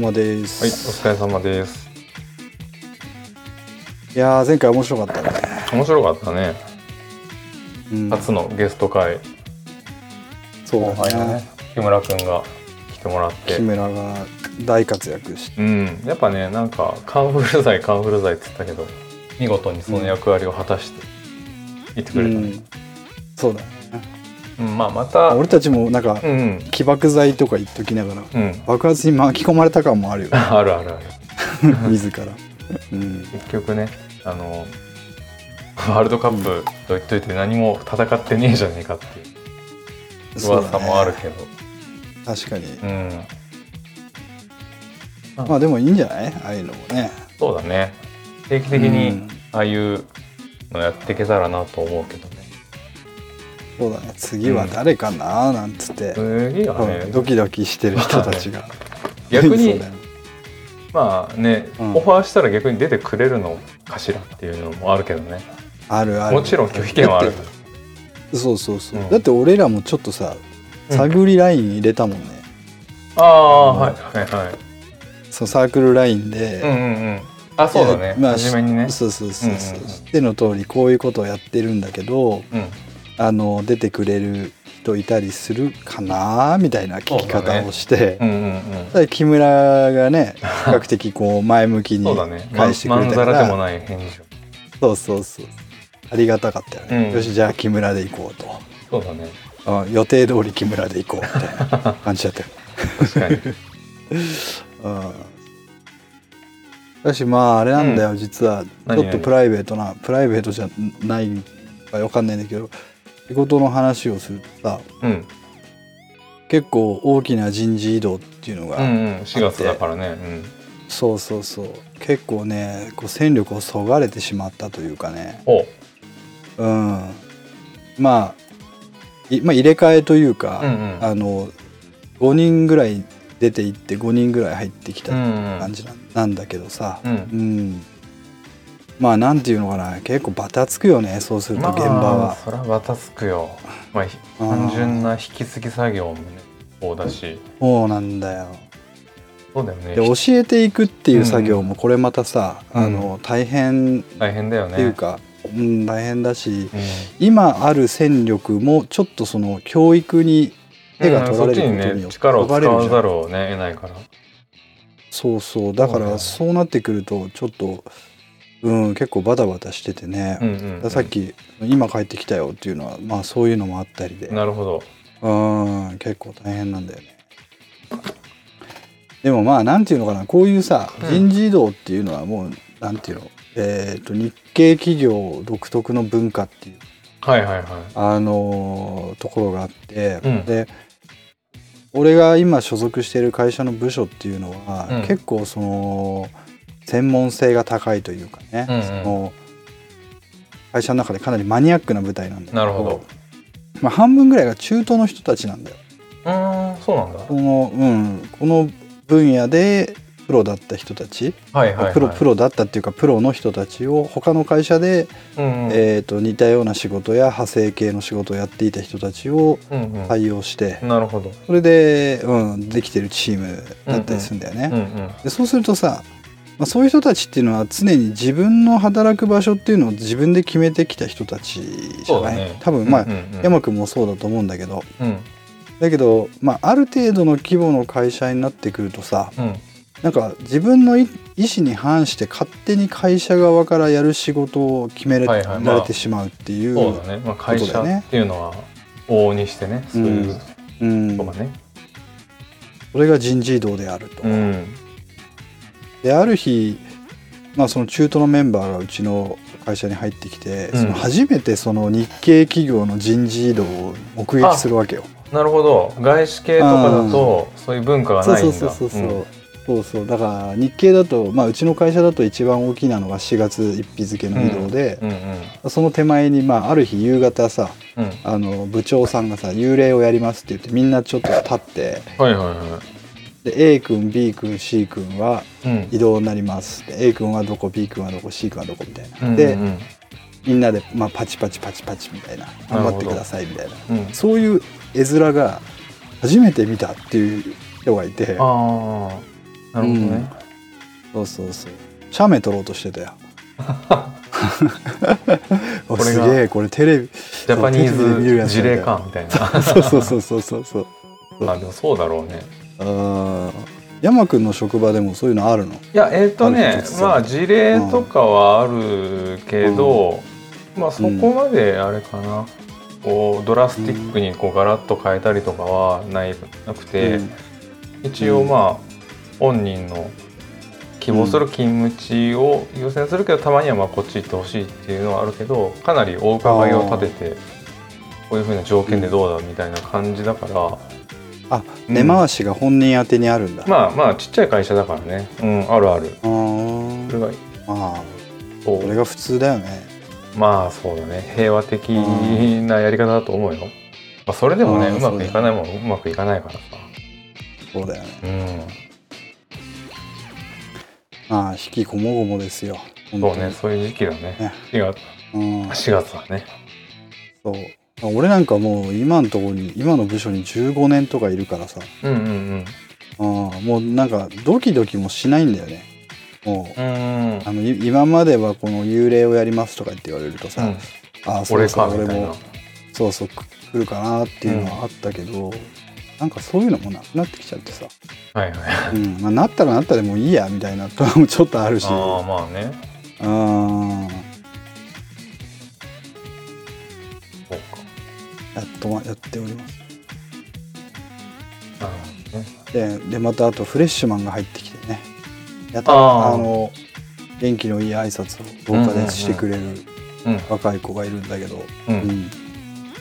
様です。はい、お疲れ様です。いやー前回面白かったね。面白かったね。うん、初のゲスト会、そうだね木村くんが来てもらって木。村が大活躍して、うん、やっぱね、なんかカンフル剤カンフル剤って言ったけど、見事にその役割を果たしていってくれたね。うん、そうだね。うん、まあまた、俺たちもなんかうんうん、起爆剤とか言っときながらうん、爆発に巻き込まれた感もあるよあるあるある。自ら。うん、結局ね、あの。ワールドカップと言っといて何も戦ってねえじゃねえかっていう噂もあるね。けど、確かに。うん、まあでもいいんじゃない？ああいうのもね。そうだね定期的うにんああいうのやっていけたらなと思うけどねそうだね。次は誰かな？なんつって、次はね。うん。ドキドキしてる人たちが。逆そうにだよまあね、うん。オファーしたら逆に出てくれるのかしらっていうのもあるけどね。あるある。もちろん拒否権はある。そうそうそう、うん。だって俺らもちょっとさうん。探りライン入れたもんね、ああはいはいはい。そのサークルラインで、うんうんうん。あそうだね。まあ初めにね。そうそうそうそう、うんうんうん知っての通りこういうことをやってるんだけどうんあの出てくれる人いたりするかなみたいな聞き方をして、うんうんうん木村がね 比較的こう前向きに返してくれたから。らでもない返事そうをそうそう。ありがたかったよね、うんよしじゃあ木村で行こうと。そうだね。うん予定通り木村で行こうみたいな感じだったよ。確かに。うん。だしまああれなんだよ、実は。ち何ょっとプライベートなプライベートじゃないかわかんないんだけど仕事の話をするとさうん。結構大きな人事異動っていうのが、うんうん。4月だからね。うん。そうそうそう。結構ねこう戦力をそがれてしまったというかね。お。うん。まあいまあ入れ替えというか、うんうん。あの5人ぐらい出ていって5人ぐらい入ってきた感じななんだけどさ、うん。うんまあなんていうのかな。結構バタつくよねそうすると現場まあは、それはバタつくよ。まあ単純な引き継ぎ作業もねそうだし。そうなんだよ。そうだよね。で教えていくっていう作業もこれまたさ、うん。あの大変っ大変だよね。ていうか、うん、大変だしうん。今ある戦力もちょっとその教育に手が取られることによってうんね力ざるをね得ないから。そうそう。だからそうなってくるとちょっとうん結構バタバタしててね、うんうんうん。さっき今帰ってきたよっていうのはまあそういうのもあったりで。なるほど。うん結構大変なんだよね。でもまあなんていうのかなこういうさうん。人事異動っていうのはもうなんていうのえっ、と日系企業独特の文化っていうはいはいはい。あのーところがあって、うん。で俺が今所属している会社の部署っていうのは、うん。結構その専門性が高いというかね、うんうん。その会社の中でかなりマニアックな舞台なんだけどなるほど。まあ、半分ぐらいが中東の人たちなんだよ。うーんそうなんだ。この,、うん、この分野でプロだった人たち、はいはいはい。プロプロだったっていうかプロの人たちを他の会社で、うんうん。えー、と似たような仕事や派生系の仕事をやっていた人たちをうんうん。採用して、なるほど。それで、うん、できてるチームだったりするんだよね。うんうん。でそうするとさ、まあ、そういう人たちっていうのは常に自分の働く場所っていうのを自分で決めてきた人たちじゃない、ね。多分まあ、うんうんうん。山君もそうだと思うんだけど。うん。だけど、まあ、ある程度の規模の会社になってくるとさうん。なんか自分の意意思に反して勝手に会社側からやる仕事を決められてしまうっていう、そうだね。まあ会社っていうのは往々にしてね。そういううん。ことがね。それが人事異動であると。うんである日、まあ、その中途のメンバーがうちの会社に入ってきて、うん。その初めてその日系企業の人事異動を目撃するわけよ。なるほど。外資系とかだとそういう文化がないんだ。そうそうそうそう、う。ん。そうそう。だから日系だと、まあ、うちの会社だと一番大きなのが4月1日付の移動で、うんうんその手前に、まあ、ある日夕方さうん。あの部長さんがさ幽霊をやりますって言ってみんなちょっと立ってはいはいはで A 君 B 君 C 君はうん。移動になります。で A 君はどこ B 君はどこ C 君はどこみたいな、うんでうんうん。みんなで、まあ、パチパチパチパチみたいな。頑張ってくださいみたいな。うん。そういう絵面が初めて見たっていう人がいて。あなるほどね、そうそうそう。写メ撮ろうとしてたよ。お これがすげえ。これテレビジャパニーズ事例かみたいな。そうそうそうそうそう。そうあでもそうだろうねあー。山くんの職場でもそういうのあるの？いやえっ、とあねまあ事例とかはあるけど、まあそこまであれかな、こうドラスティックにこうガラッと変えたりとかはないなくて、うん。一応まあ本人の希望する勤務地を優先するけどたまにはまあこっち行ってほしいっていうのはあるけどかなりお伺いを立ててこういうふうな条件でどうだみたいな感じだから、あうん根回しが本人宛てにあるんだ、まあまあちっちゃい会社だからね。うんあるある。あー。それがまあそそれが普通だよね。まあそうだね。平和的なやり方だと思うよ、まあ、それでもねうまくいかないもん。うまくいかないからさ。そうだよね。うん。まあ引きこもごもですよ。本そうねそういう時期だね。ね。4月。うん。4月はね。そう俺なんかもう今のところに今の部署に15年とかいるからさ。うんうんうん。あーもうなんかドキドキもしないんだよね。もううんあのい今まではこの幽霊をやりますとかって言われるとさ、うん。ああそうかみたいな。もそうそうく来るかなっていうのはあったけど、なんかそういうのもなくなってきちゃってさ、はいはい。うん。まあ、なったらなったでもいいやみたいなとかもちょっとあるし。ああまあね。あーやっとまやっております。ででまたあとフレッシュマンが入ってきてね。やたあらー。あの元気のいい挨拶を廊下でしてくれるうん若い子がいるんだけど、ううん。ん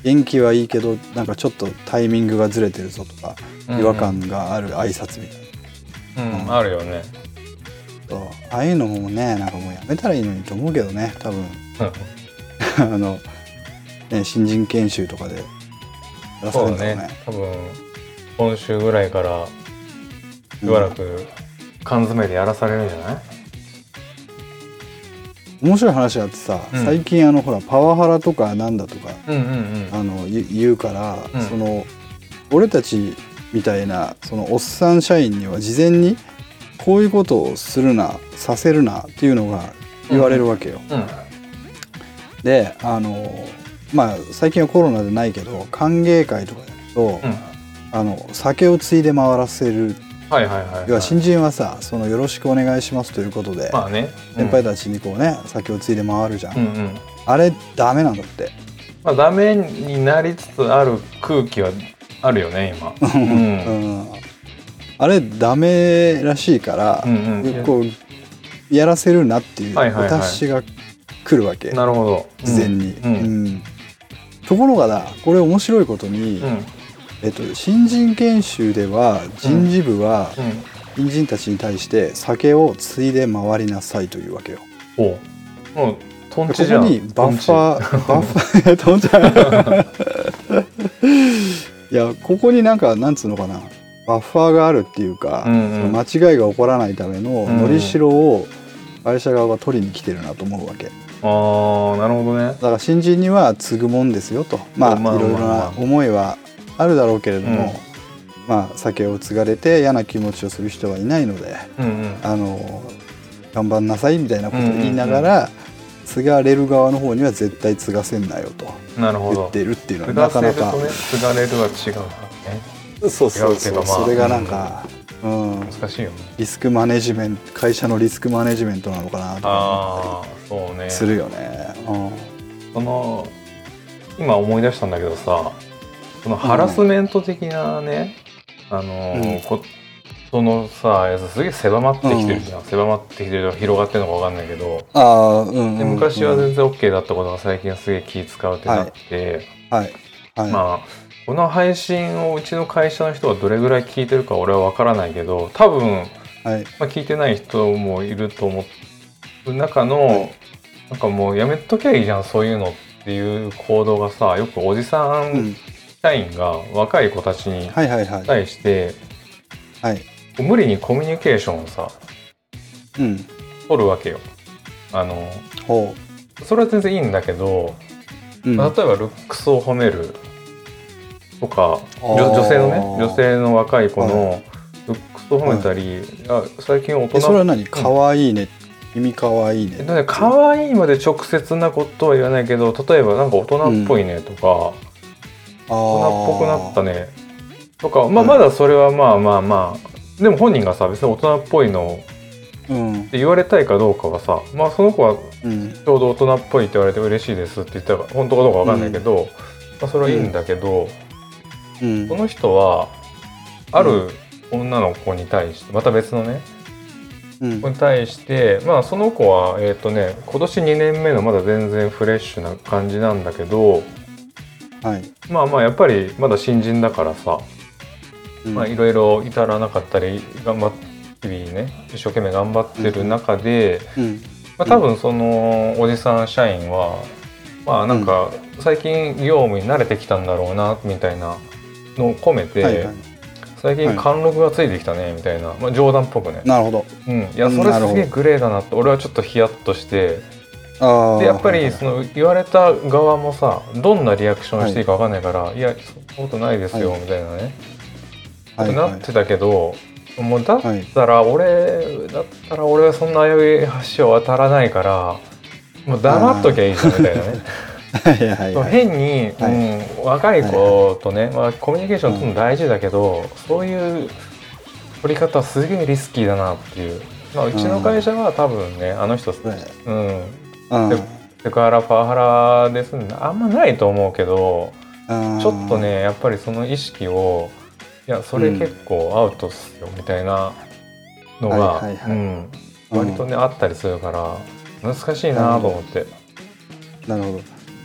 元気はいいけどなんかちょっとタイミングがずれてるぞとか違和感がある挨拶みたいな、うんあるよね。ああいうのもねなんかもうやめたらいいのにと思うけどね多分。うん。あの、ね、新人研修とかでやらさるんだろうね。ね多分今週ぐらいからしばらく缶詰でやらされるんじゃない？面白い話があってさ、うん。最近あのほらパワハラとかなんだとかうんうんあの言言うから、うん。その俺たちみたいなそのおっさん社員には事前にこういうことをするなさせるなっていうのが言われるわけよ。うん。であのまあ最近はコロナでないけど歓迎会とかやると、うん。あの酒をついで回らせる。はいはいはいはい。要は新人はさそのよろしくお願いしますということで、まあね。先輩たちにこうね酒をついで回るじゃん、うんうん。あれダメなんだって。まあダメになりつつある空気はあるよね今。ううん。んあれダメらしいから、うんうん。こうやらせるなっていうはいはいはい。私が来るわけ、なるほど。事前に、うん。うんところがだこれ面白いことに、うん。えっと、新人研修では人事部はうん。新人たちに対して酒をついで回りなさいというわけよ。おう。もうトンでここチじゃん。にバッファーバッファー 飛んじゃう いやここになんかなんつうのかな。バッファーがあるっていうか、うんうん。間違いが起こらないためのうん。のりしろを会社側が取りに来てるなと思うわけ。だああなるほどね。から新人には継ぐもんですよと。まあいろいろな思いはあるだろうけれども、まあ酒を継がれて嫌な気持ちをする人はいないのでうんうん。あの頑張んなさいみたいなことを言いながら、継がれる側の方には絶対継がせんなよと言ってるっていうのは継なかなか。継がれるは違うね。そうそうそうそれがなんか、うん、難しいよね。リスクマネジメント会社のリスクマネジメントなのかなとかそうね。するよね。うん。その今思い出したんだけどさそのハラスメント的なね、あのーうん。こそのさやつすげえ狭まってきてるじゃん、狭まってきてる広がってるのかわかんないけど、ああ、うんうん。でうん。昔は全然 OK だったことが最近はすげえ気使うってなって、はい。はい、まあこの配信をうちの会社の人がどれぐらい聞いてるか俺は分からないけど多分、はい。まあ、聞いてない人もいると思う中の、はい。なんかもうやめときゃいいじゃんそういうのっていう行動がさよくおじさうんん、社員が若い子たちにはいはいはい。対して、はい。無理にコミュニケーションをさうん。取るわけよ。あのほそれは全然いいんだけど、う、うん、例えばルックスを褒めるとか女女性のね女性の若い子のルックと褒めたり、あ最近大えそれは人何可愛いね。君可愛いね。えっとね可愛いまで直接なことは言わないけど例えばなんか大人っぽいねとか、大人っぽくなったね。ねとか、まあ、はいまだそれはまあまあまあでも本人がさ別に大人っぽいのうん。って言われたいかどうかはさまあその子はうん。ちょうど大人っぽいって言われて嬉しいですって言ったら本当かどうかわかんないけど、まあ、それはいいんだけど、うん。その人はある女の子に対してまた別のねうん。子に対してまあその子はえっ、とね今年2年目のまだ全然フレッシュな感じなんだけどはい。まあまあやっぱりまだ新人だからさいろいろ至らなかったり頑張日々ね一生懸命頑張ってる中で、うん。まあ、多分そのおじさん社員はまあなんか最近業務に慣れてきたんだろうなみたいなのを込めて、はいはい。最近貫禄がついてきたねみたいな、まあ、冗談っぽくね、なるほど。うん、いやそれすげえグレーだなって俺はちょっとヒヤッとして。でやっぱりその言われた側もさどんなリアクションしていいか分かんないから「い、やそんなことないですよ」はい。みたいなね、はいなってたけどもうだっはい。たら俺だったら俺はそんな危うい橋を渡らないからもう黙っときゃいいじゃんみたいなね。はいはいはい変に、はいうん、若い子とね、まあ、コミュニケーション取るの大事だけど、そういう取り方はすげえリスキーだなっていう、まあ、うちの会社は多分ねあの人、うん、セクハラパワハラですんであんまないと思うけどちょっとねやっぱりその意識をいやそれ結構アウトっすよみたいなのが、はいはいはい。うん、割とね、あったりするから難しいなと思って。なるほど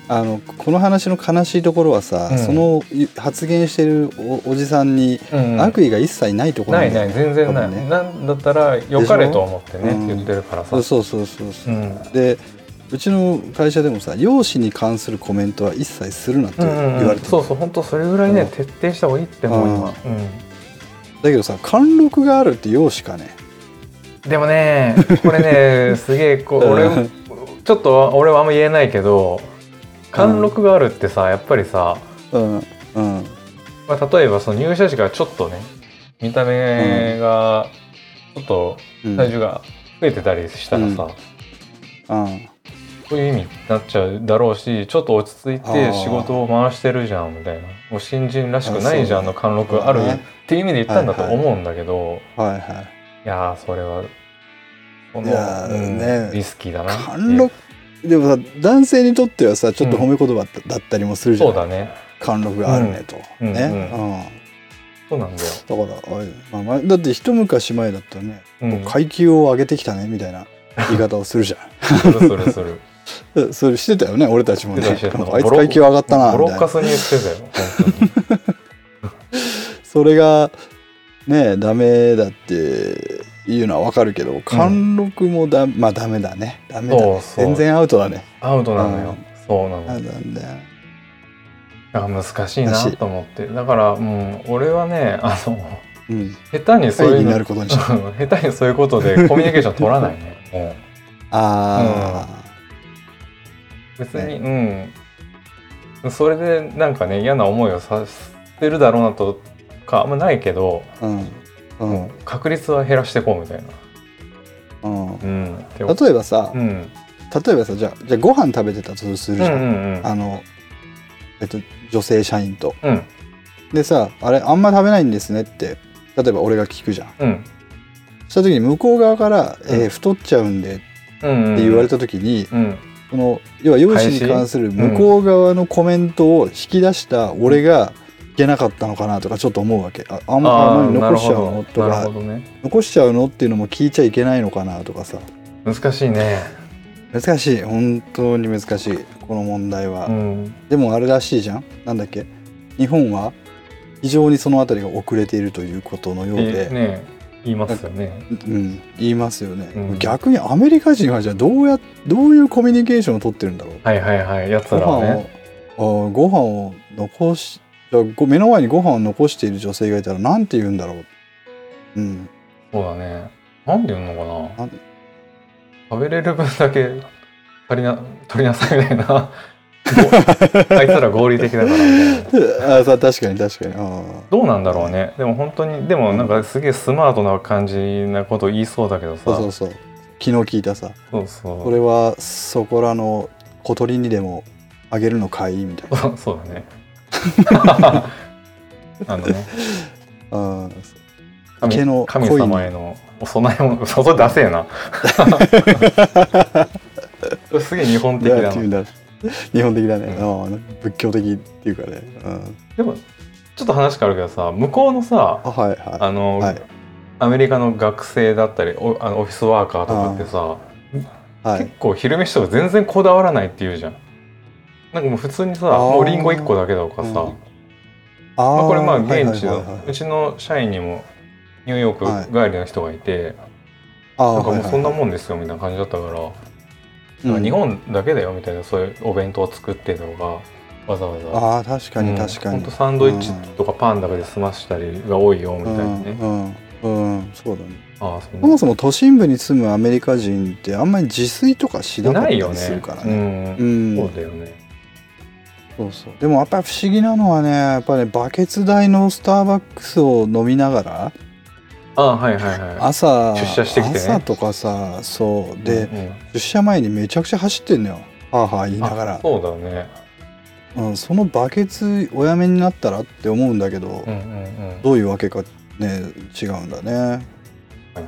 あのこの話の悲しいところはさ、うん。その発言してるおおじさんにうん。悪意が一切ないところないない全然ない、ね。なんだったら良かれと思ってね、うん。言ってるからさ。そうそうそうそう。そうう、ん。でうちの会社でもさ容姿に関するコメントは一切するなってうん言うんうん。われてる、そうそう本当それぐらいね、うん。徹底した方がいいって思う今、だけどさ貫禄があるって容姿かね。うん、でもねこれね すげえこう俺うん。ちょっと俺はあんま言えないけど貫禄があるってさやっぱりさ、うんうん。まあ、例えばその入社時からちょっとね見た目がちょっとうん。体重が増えてたりしたらさ、うん。そういう意味になっちゃうだろうしちょっと落ち着いあてー。仕事を回してるじゃんみたいな。もう新人らしくないじゃんの貫禄があるっていう意味で言ったんだと思うんだけど、いはいはい。やーそれはこのね。リスキーだな貫禄でもさ男性にとってはさちょっと褒め言葉だったりもするじゃん、そうだね。貫禄があるねと、うん。ね、ううん。そうなんだよ、だからあれまあまあだって一昔前だったらね、うん、階級を上げてきたねみたいな 言い方をするじゃするするする。それしてたよね俺たちもね。あいつ階級上がったなみたいな。それがねダメだっていうのはわかるけど貫禄もだ、まあダメだね。ダメだね。全然アウトだね。アウトなのよ、うん。そうなの。なんだよだから難しいなと思って。だからもう俺はねあのうん。下手にそういうのなること下手にそういうことで コミュニケーション取らないね。も うあ別に、うん。それでなんかね嫌な思いをさせるだろうなとかあんまないけど、あうんうん。もう確率は減らしていこうみたいな。うん。うん、例えばさ、うん。例えばさじゃあじゃあご飯食べてたとするじゃん、うんうんあのえっと女性社員と。うん。でさあれあんま食べないんですねって例えば俺が聞くじゃん。うん。した時に向こう側から「うん。えー太っちゃうんで」ってうん言われた時に、うん。その要は容姿に関する向こう側のコメントを引き出した俺がいけなかったのかなとかちょっと思うわけ。ああんまり残しちゃうのとかね。残しちゃうのっていうのも聞いちゃいけないのかなとかさ。難しいね。難しい。本当に難しい。この問題は、うん。でもあれらしいじゃん。なんだっけ。日本は非常にそのあたりが遅れているということのようで、えね言いますよね。うん、言いますよね、うん。逆にアメリカ人はじゃあどうやどういうコミュニケーションを取ってるんだろう。はいはいはい。やつご飯らはを、ねご飯を残し目の前にご飯を残している女性がいたらなんて言うんだろう。うん。そうだね。なんで言うのかな。食べれる分だけ足りな取りなさいみたいなごあいつら合理的だから あさ確かに確かに。あどうなんだろうね。でも本当にでもなんかすげえスマートな感じなこと言いそうだけどさ。そうそうそう。昨日聞いたさ。そうそう。これはそこらの小鳥にでもあげるのかい？みたいな。そうだね あのね。あ神池の神様へのお供え物そこ出せえな。すげえ日本的だな。日本的だね、ああ仏教的っていうかね、うん、でもちょっと話変わるけどさ向こうのさあはいはあの、はい。アメリカの学生だったりおあのオフィスワーカーとかってさ、い。はい。結構昼飯とか全然こだわらないって言うじゃんなんかもう普通にさあー。もうリンゴ1個だけとかさ、うん。まああ、これまあはい現地の、はいはい。はいうちの社員にもニューヨーク帰りの人がいて、あなんかもうそんなもん、んですよみたいな感じだったから、う日本だけだよみたいなそういうお弁当を作ってとかわざわざ。ああ確かに確かに、ほんとサンドイッチとかパンだけで済ましたりが多いよみたいなね、うんうん、うん、そうだね。ああそんそもそも都心部に住むアメリカ人ってあんまり自炊とかしなかったりないよね。するからうね。ん。うん、そうだよねそうそう。でもやっぱり不思議なのはねやっぱり、ね、バケツ大のスターバックスを飲みながらああはいはいはい。朝出社してきてね。朝とかさそう。で、うんうん。出社前にめちゃくちゃ走ってんのよ。はあはあ言いながら。あそうだね。うん、そのバケツおやめになったらって思うんだけど、うんうんうん。どういうわけかね違うんだね。はい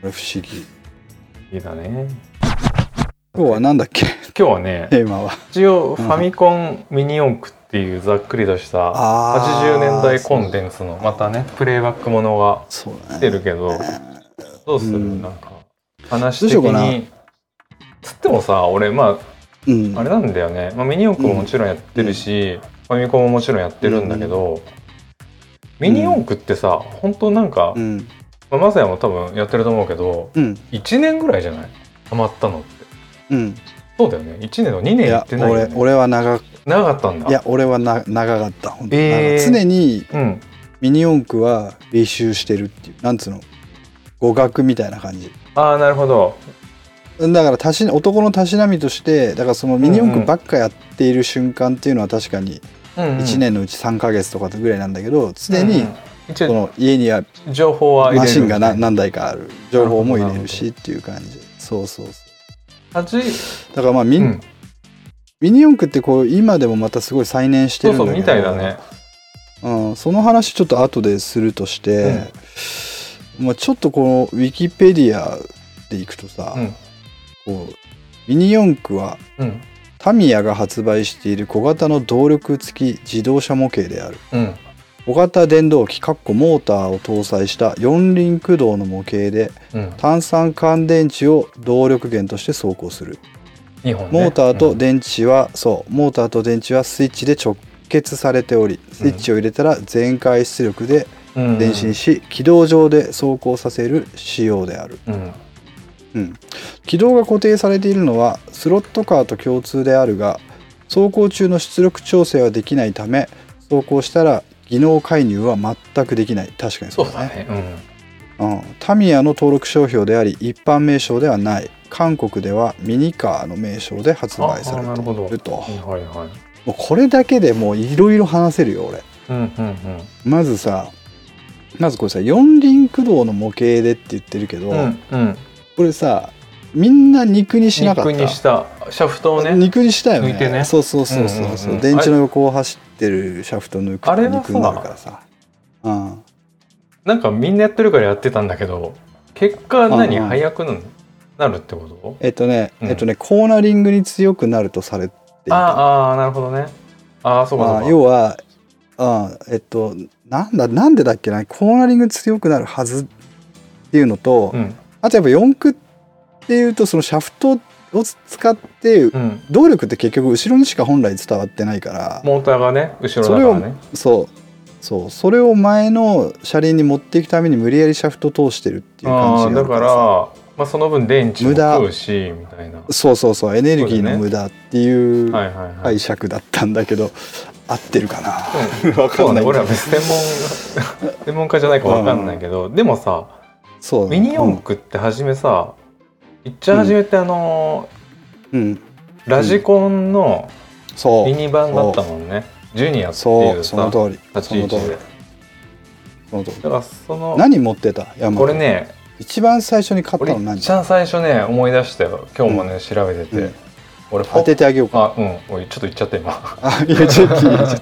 これ不思議。いいだね今日はなんだっけ？今日はねテーマは。一応ファミコンミニ四駆っていうざっくりとしたあー80年代コンテンツのまたねプレイバックものが来てるけどどうする？うん。なんか話的につってもさ俺まうん。ああれなんだよね、まあ、ミニ四駆ももちろんやってるし、ファミコンももちろんやってるんだけど、ミニ四駆ってさ本当なんか、うん。まあ、マサヤも多分やってると思うけどうん。1年ぐらいじゃない？ハマったのってうん。そうだよね。1年の2年いややってないよね。俺俺は長長かったんだ。いや俺はな長かった本当に、えー。常にうん。ミニ四駆は履修してるっていうなんつうの？語学みたいな感じ。ああなるほど。だからたし男のたしなみとしてだからそのミニ四駆ばっかやっている瞬間っていうのは確かに1年のうち3ヶ月とかぐらいなんだけど常にこの家には情報はマシンがな何台かある。情報も入れるしっていう感じ。そうそうそう。味だからまあミ,、うん。ミニ四駆ってこう今でもまたすごい再燃してそうそうるんだけど。みたいだね。うん、その話ちょっと後でするとして、まあ、ちょっとこのウィキペディアでいくとさ、うん。こうミニ四駆はうん。タミヤが発売している小型の動力付き自動車模型である。うん小型電動機かっこモーターを搭載した四輪駆動の模型でうん。単酸乾電池を動力源として走行する。ね。モーターとうん電池は、そうモーターと電池はスイッチで直結されておりスイッチを入れたら全開出力でうん。電子し軌道上で走行させる仕様である、うん。うん、軌道が固定されているのはスロットカーと共通であるが走行中の出力調整はできないため走行したら技能介入は全くできない。確かにそそううだね。だね。うん、タミヤの登録商標であり一般名称ではない。韓国ではミニカーの名称で発売されてああなるほど。いるとうんはいはい。もうこれだけでもういろいろ話せるよ俺。うんうんうん。まずさまずこれさ四輪駆動の模型でって言ってるけど、うんうん。これさみんな肉にしなかった？肉にした。シャフトをね。肉にしたよね。ね。そうそうそうそうそう,、うんうんうん。電池の横を走ってるシャフト抜くとあなるからさ。うん。なんかみんなやってるからやってたんだけど結果何うんうん。速くなるってこと？えっとね、うん。えっとねコーナリングに強くなるとされていたあーあーなるほどね。ああそうかそうまあか要はあえっとなんだなんでだっけなコーナリング強くなるはずっていうのと、うん。あとやっぱ四駆っていうとそのシャフトを使ってうん。動力って結局後ろにしか本来伝わってないから。モーターがね後ろだからね。そう。そう。それを前の車輪に持っていくために無理やりシャフト通してるっていう感ああだからまあその分電池も無駄。食うしみたいな。そうそうそう。エネルギーの無駄っていう解釈だったんだけど合ってるかな？うん。わかんない。ね。俺は別に専門 専門家じゃないかわかんないけどでもさそう。ミニ四駆って初めさいっちゃ初めってあのうん。ラジコンのミニ版だったもんね。ジュニアっていそう。う。その通り。立ち位置で。その通り。だからその何持ってた？山これね一番最初に買った俺の何？一番最初ね思い出したよ。今日もね、調べてて、うん。俺当ててあげようか。あうん。おいちょっと言っちゃった今。あいやちょっ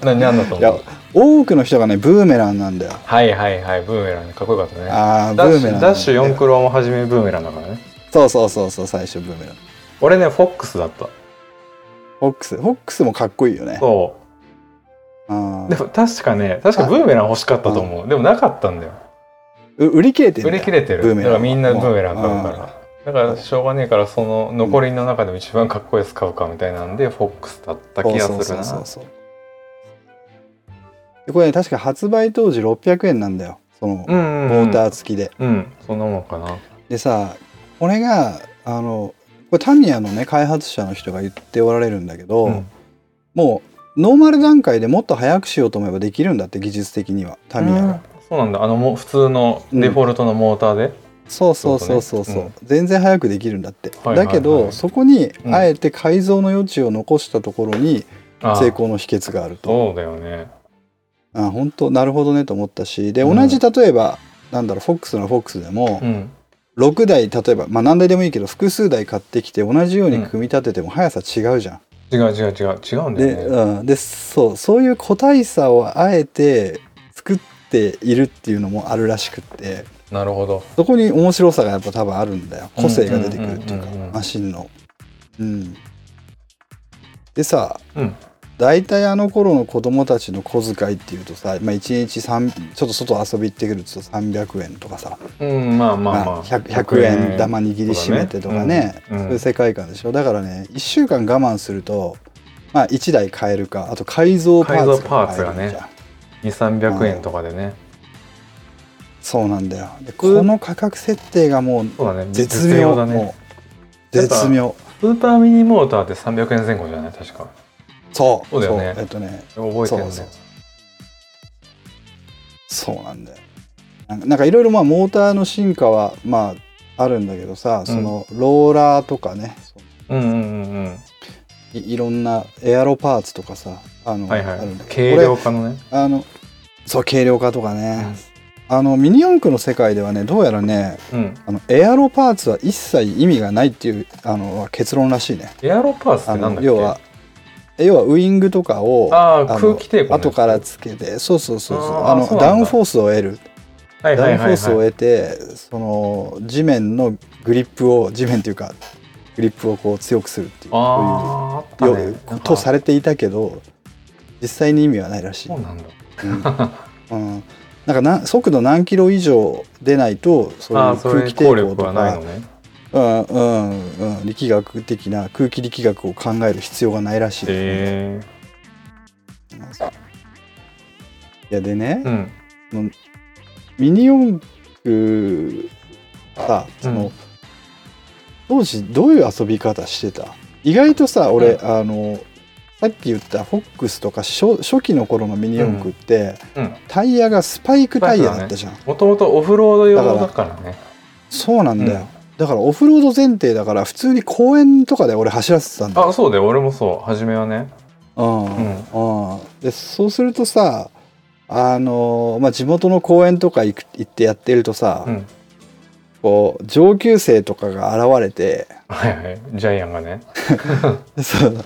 何何だといや思う多くの人がねブーメランなんだよ。はいはいはいブーメランかっこよかったね。ああブダッシーメランュダッシュ4クロも初めブーメランだからねそうそうそうそう最初ブーメラン。俺ねフォックスだった。フォックス？フォックスもかっこいいよね。そう。でも確かね確かブーメラン欲しかったと思う。でもなかったんだよ。う売り切れてんだ。売より切れてる。ブーメランは。だからみんなブーメラン買うかもらだからしょうがねえからその残りの中でも一番かっこいいやつ買うかみたいなんでフォックスだった気がするな。そうそうそう。これね確か発売当時600円なんだよ。そのうんうんうん。モーター付きで、うんそんなもんかな。でさこれがあのこれタミヤのね開発者の人が言っておられるんだけど、うん。もうノーマル段階でもっと早くしようと思えばできるんだって技術的にはタミヤが、うん。そうなんだ。あのもう普通のデフォルトのモーターで、そうそうそうそうそう、そうだね。全然早くできるんだって、だけどそこにうんあえて改造の余地を残したところに成功の秘訣があると。そうだよね。あ本当なるほどねと思ったし。でうん。同じ例えば、なんだろうフォックスのフォックスでも、うん6台例えば、まあ、何台でもいいけど複数台買ってきて同じように組み立てても速さ違うじゃん。違う違う違う。違うんだで,、よね。うん、でそうそういう個体差をあえて作っているっていうのもあるらしくって。なるほど。そこに面白さがやっぱ多分あるんだよ。個性が出てくるっていうかマシンの。うん、でさうん大体あの頃の子供たちの小遣いっていうとさ、まあ、1日3ちょっと外遊び行ってくると300円とかさ、うんまあまあままああ 100, 100円玉握りしめてとかね。そうん。そういう世界観でしょ。だからね1週間我慢すると、まあ、1台買えるかあと改造パーツ改造パーツがね買えるじゃん。2300円とかでね。そうなんだよ。でこの価格設定がもう絶妙。だね。絶妙。スーパーミニモーターって300円前後じゃない？確かそう。そう。だよね。えっとね。覚えてるねそうそう。そうなんだよ。なんかいろいろまあモーターの進化はまああるんだけどさ、そのローラーとかね。うんうんうんうん。いいろんなエアロパーツとかさあの、はいはい。あるんだけど。軽量化のね。あのそう軽量化とかね、あのミニ四駆の世界ではねどうやらねうん。あのエアロパーツは一切意味がないっていうあの結論らしいね。エアロパーツっあてなんだっけ？の要は要はウイングとかをあ空気抵抗後からつけてそうそうそうそう。あのダウンフォースを得る。はいダウンフォはい。はいはいースを得てその地面のグリップを地面というかグリップをこう強くするっていうあーあね。とされていたけど実際に意味はないらしい。そうなんだ。うん。うん。なんかな速度何キロ以上出ないとそういう空気抵抗と効力はないかのねうんうんうん力学的な空気力学を考える必要がないらしいですね、へいやでねえ、うんミニ四駆さその、うん当時どういう遊び方してた？意外とさ俺、うあのさっき言ったフォックスとか初初期の頃のミニ四駆って、うん。タイヤがスパイクタイヤだったじゃん、もともとオフロード用だからね。そうなんだよ、だからオフロード前提だから普通に公園とかで俺走らせてたんだよ。あそうだよ。俺もそう。初めはね。うん。うん。うん。でそうするとさあのまあ地元の公園とか行く行ってやってるとさ、うん。こう上級生とかが現れてはいはい。ジャイアンがね。そう。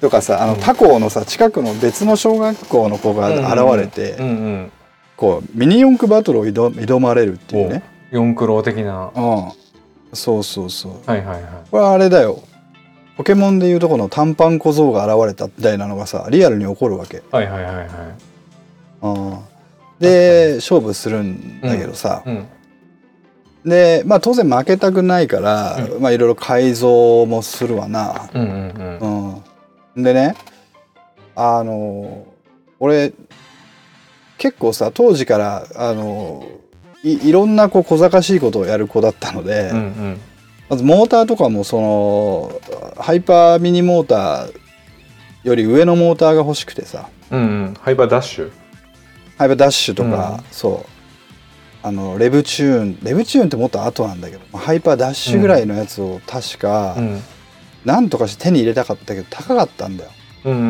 とかさあのうん。他校のさ近くの別の小学校の子が現れて、うんうんこうミニ四駆バトルを挑挑まれるっていうね、四クロ的な。うん、そうそうそう。はいはいはい。これはあれだよ。ポケモンでいうとこの短パン小僧が現れたみたいなのがさリアルに起こるわけ、はいはいはいはい。うん、で勝負するんだけどさ、うんでまあ当然負けたくないから、うまあいろいろ改造もするわな、うんうんうん。うん、でねあの俺結構さ当時からあのいいろんなこう小賢しいことをやる子だったので、うんうん。まずモーターとかもそのハイパーミニモーターより上のモーターが欲しくてさ。うんうん。ハイパーダッシュ。ハイパーダッシュとか、うん。そう。あのレブチューン。レブチューンってもっと後なんだけどハイパーダッシュぐらいのやつを確か、うん。なんとかして手に入れたかったけど高かったんだよ。うんうん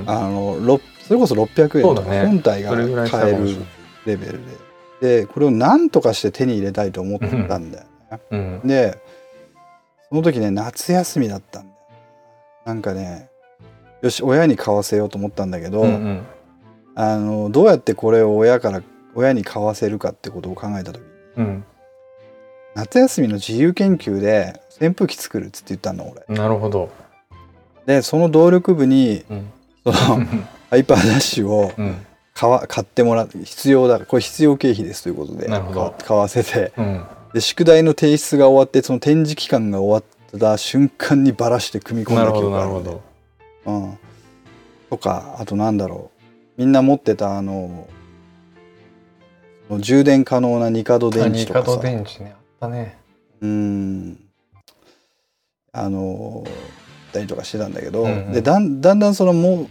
うんあのろそれこそ600円とかね。本体が買えるレベルででこれをなんとかして手に入れたいと思ったんだよね、うん。でその時ね夏休みだったんだよ。なんかねよし親に買わせようと思ったんだけど、うんうん。あのどうやってこれを親から親に買わせるかってことを考えた時うん。夏休みの自由研究で扇風機作るっつって言ったの俺。なるほど。でその動力部にうん。その ハイパーダッシュをうん買わ買ってもらう必要だこれ必要経費ですということで買買わせて。うん。で宿題の提出が終わってその展示期間が終わった瞬間にばらして組み込んだ記憶があるなるほど。うん、とかあとなんだろう。みんな持ってたあの充電可能なニカド電池ニカドとかさ電池ねあったね。うん。あのたりとかしてたんだけど、うんうん。でだんだんだんそのもう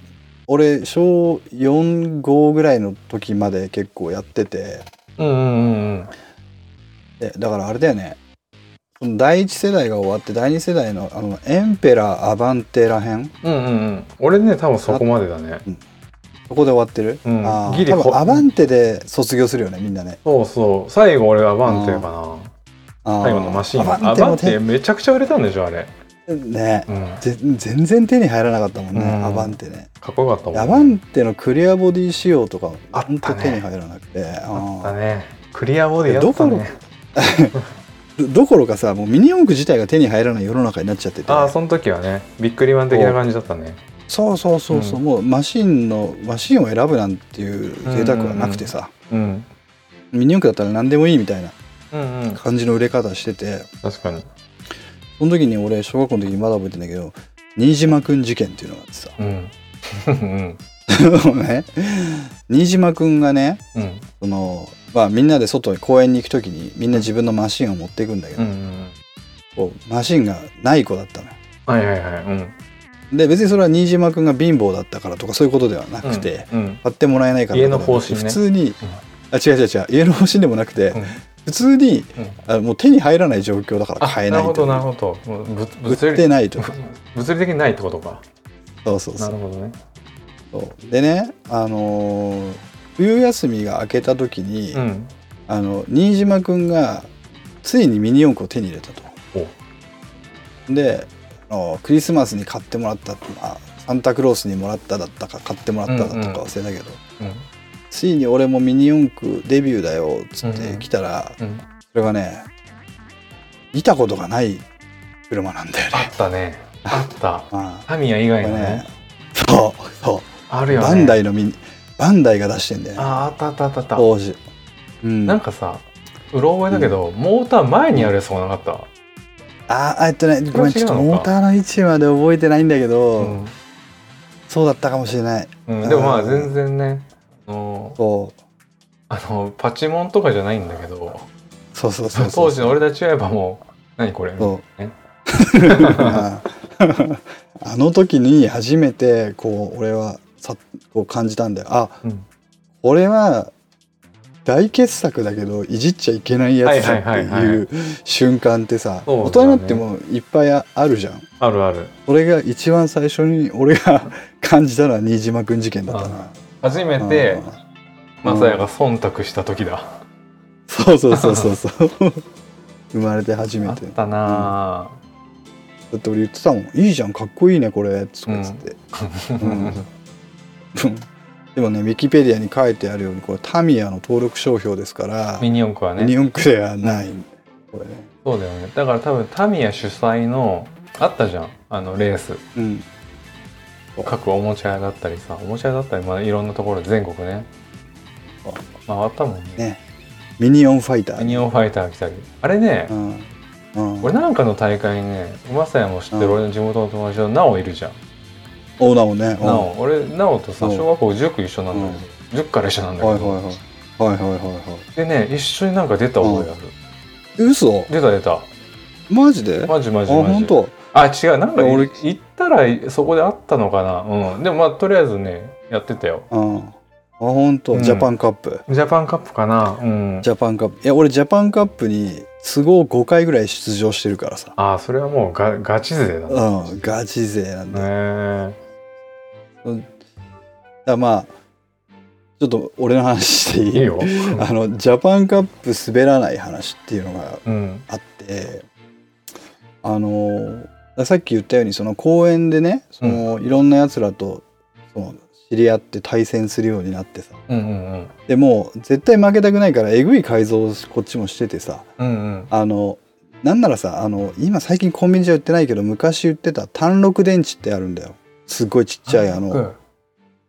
俺小45ぐらいの時まで結構やってて。うんうんうんでだからあれだよね。第一世代が終わって第二世代のあのエンペラーアバンテらへんうんうんうん。俺ね多分そこまでだね。そこで終わってる、うん。あーギリこ多分アバンテで卒業するよねみんなね。そうそう。最後俺アバンテかな。最後のマシン。アアバンテめちゃくちゃ売れたんでしょあれね。うん。ぜ全然手に入らなかったもんね、うん。アバンテね。かっこよかったもんね。アバンテのクリアボディ仕様とかあんと手に入らなくて。ああったね。クリアボディやったね。ーど どころかさもうミニ四駆自体が手に入らない世の中になっちゃってて。ああその時はねビックリマン的な感じだったね。そうそうそうそう、うん。もうマシンのマシンを選ぶなんていう贅沢はなくてさ、うん。ミニ四駆だったら何でもいいみたいなうんうん。感じの売れ方してて。確かにその時に俺小学校の時にまだ覚えてんだけど新島くん事件っていうのがあってさ。うん。うん。ね新島くんがねうん。そのまあみんなで外に公園に行く時にみんな自分のマシンを持っていくんだけど、うんうんこうマシンがない子だったのよ。はいはいはいうん。で別にそれは新島くんが貧乏だったからとかそういうことではなくて、うん買ってもらえないから家の方針ね。普通に、あ違う違う違う家の方針でもなくて、うん普通にうん。あもう手に入らない状況だから買えないとなるほどなるほど。物理ってないと。物理的にないってことか。そうそうそう。なるほどね。そう。でねあのー冬休みが明けた時に、うん。あの新島くんがついにミニ四駆を手に入れたと。でクリスマスに買ってもらった、まあ、サンタクロースにもらっただったか買ってもらっただったか忘れたけど、うんついに俺もミニ四駆デビューだよっつって来たら、うん。それがね見たことがない車なんだよね。あったね。あった。あ。タミヤ以外これねのねそうそう、あるよね。バンダイのミニバンダイが出してんだよね。あああったあったあった。あった当時。うん、なんかさうろ覚えだけど、モーター前にあるやつもなかっああえっとねごめんちょっとモーターの位置まで覚えてないんだけた、ど、うん。そうだったかもしれない。うん、でもまあ全然ね。あのそう。あのパチモンとかじゃないんだけどそうそうそうそう当時の俺たちはやっぱもう何これそうね。あ あの時に初めてこう俺はさこう感じたんだよ。あうん。これは大傑作だけどいじっちゃいけないやつだってはいう瞬間ってさね大人になってもいっぱいあるじゃん。あるある。それが一番最初に俺が 感じたのは新島くん事件だったな初めてうん。マサヤが忖度した時だ、そうそうそうそうそう。生まれて初めあってたなだって俺言ってたもん「いいじゃんかっこいいねこれ」とかっつって、ぁ、うん。でもねウィキペディアに書いてあるようにこれタミヤの登録商標ですからミニ四駆はね。ミニ四駆ではない。これね。そうだよね。だから多分タミヤ主催のあったじゃんあのレース。うん各おもちゃ屋だったりさおもちゃ屋だったり、まあ、いろんなところで全国ね。回ったもんね。ね。ミニオンファイター。ミニオンファイター来たり。あれね、うん。うん。俺なんかの大会にねマサヤも知ってるうん。俺の地元の友達のナオいるじゃん、おなおね。うん。ナオ俺ナオとさうん。小学校塾一緒なんだけど、塾から一緒なんだけど、はいはいはい。はいはいはいはでね一緒になんか出た覚えある、い嘘？出た出た。マジで？あマジマジマジ。本当？あ違う。なんか俺行ったらそこであったのかな。うん。でもまあとりあえずねやってたよ。うん。本当、うん。ジャパンカップ。ジャパンカップかな。うん。ジャパンカップ。いや俺ジャパンカップに都合5回ぐらい出場してるからさ。ああそれはもうガガチ勢だ。ねうん。ガチ勢なんだ。よ、ねだまあちょっと俺の話していい？いいよ。あのジャパンカップ滑らない話っていうのがうん。あってあのさっき言ったようにその公園でねその、いろんなやつらとその知り合って対戦するようになってさ。うんうんでもう絶対負けたくないからえぐい改造をこっちもしててさ。うんうん。あのなんならさあの今最近コンビニじゃ売ってないけど昔売ってた単六電池ってあるんだよ。すっごいちっちゃいあの、うん。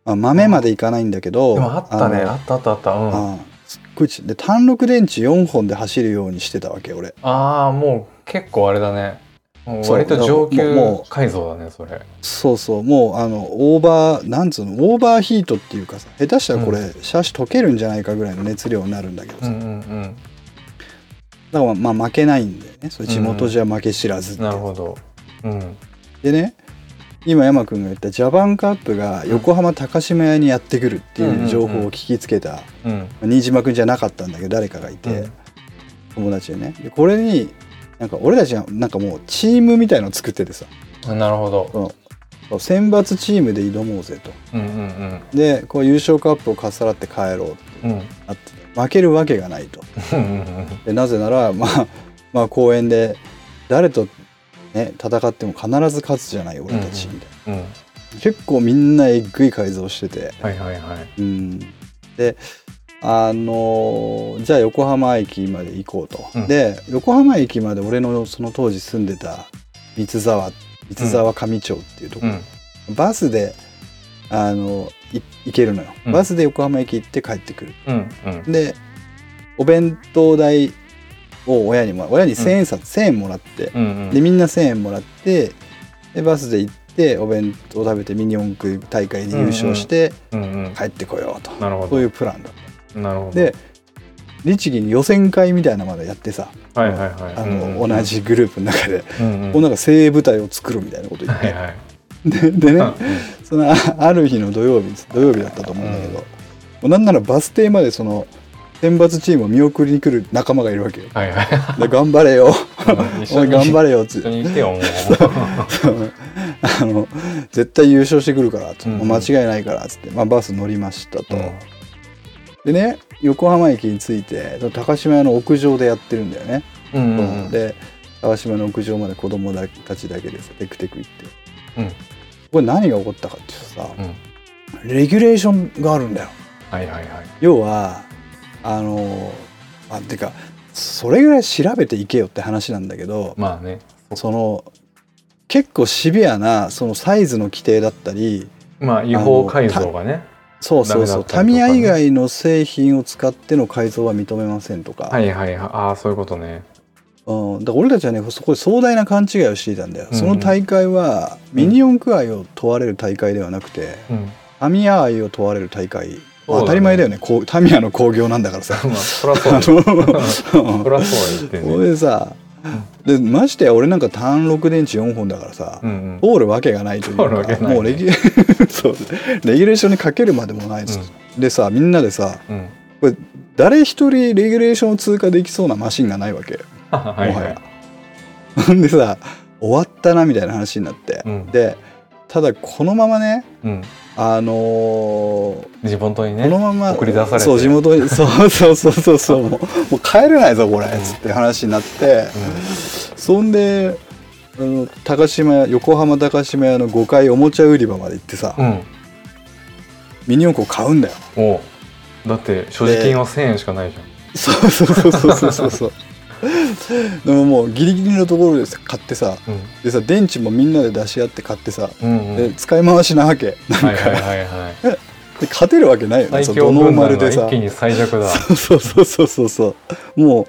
まあ、豆までいかないんだけどでもあったね。のあったあったあった。うん。あすっごいちで単六電池4本で走るようにしてたわけ俺。ああもう結構あれだね割と上級改造だねそれ。そうそうもうあのオーバーなんつうのオーバーヒートっていうかさ下手したらこれ、うシャシ溶けるんじゃないかぐらいの熱量になるんだけどさ、うんうんうん。だからまあ負けないんだよね。それ地元じゃ負け知らずっていう。なるほど。うん。でね今山君が言ったジャパンカップが横浜高島屋にやってくるっていう情報を聞きつけた、うん。新島君じゃなかったんだけど誰かがいて、うん。友達でね。でこれになんか俺たちがなんかもうチームみたいの作っててさ。あなるほど。そう選抜チームで挑もうぜと。うんうんでこう優勝カップをかっさらって帰ろうってうん。うんなってて負けるわけがないと。うんうんでなぜならまあ まあ公園で誰とね戦っても必ず勝つじゃない俺たちみたいな。うん結構みんなえっぐい改造してて、はいはいはい。うん、であのーじゃあ横浜駅まで行こうと、うん。で横浜駅まで俺のその当時住んでた三沢三沢上町っていうとこ。ろ、うん。バスであのい行けるのよ、うん。バスで横浜駅行って帰ってくる。うんうん。でお弁当代を親にも親に1,000円札、1,000円もらって。うんうん。でみんな1,000円もらってでバスで行ってお弁当食べてミニ四駆大会で優勝してうんうん。帰ってこようと、なるほど。そういうプランだなるほど。で律儀に予選会みたいなのまでやってさ。同じグループの中で、うんうん。こうなんか精鋭部隊を作るみたいなこと言って、はいはい。ででねうんそのあある日の土曜日土曜日だったと思うんだけど、もうなんならバス停までその選抜チームを見送りに来る仲間がいるわけよ。はいはい。で頑張れよ。頑張れよっつあの絶対優勝してくるからと、間違いないからっつって、まあ、バス乗りましたと、うんでね横浜駅に着いて高島屋の屋上でやってるんだよね、うんうんうん。で高島屋の屋上まで子供たちだけでさテクテク行って。うん。これ何が起こったかっていうとさ、うん。レギュレーションがあるんだよ。はいはいはい。要はあのあてかそれぐらい調べていけよって話なんだけど、まあね。その結構シビアなそのサイズの規定だったりまあ違法改造がねそうそうそう、タミヤ以外の製品を使っての改造は認めませんとか、はいはいはい。ああそういうことね。うん、だから俺たちはねそこで壮大な勘違いをしていたんだよ、うんその大会はミニ四駆愛を問われる大会ではなくて、うん。タミヤ愛を問われる大会、当たり前だよね。こうタミヤの興行なんだからさ。まあそらそうあだよ ね。れでさでましてや俺なんか単六電池4本だからさ、うんうん。通るわけがないという通るわけないね。かもうレギュ そう。レギュレーションにかけるまでもないです、でさみんなでさうん。これ誰一人レギュレーションを通過できそうなマシンがないわけ。よ はいはもはいや。でさ終わったなみたいな話になって、うん。でただこのままねうん。あのー地元にねこのまま送り出されて。そう地元に そうそうそうそうそうもう もう帰れないぞこれ、つって話になって、そんであの高島屋横浜高島屋の5階おもちゃ売り場まで行ってさ、うん。うんミニ四駆を買うんだよ。だって所持金は1000円しかないじゃん。そうそうそうそうそうそう でももうギリギリのところでさ買ってさでさ電池もみんなで出し合って買ってさ、うんうん。使い回しなわけ。はいはいはいはい。で勝てるわけないよね。最そのドノー強軍団マルでさ。が一気に最弱だ。そうそうそうそうそうもう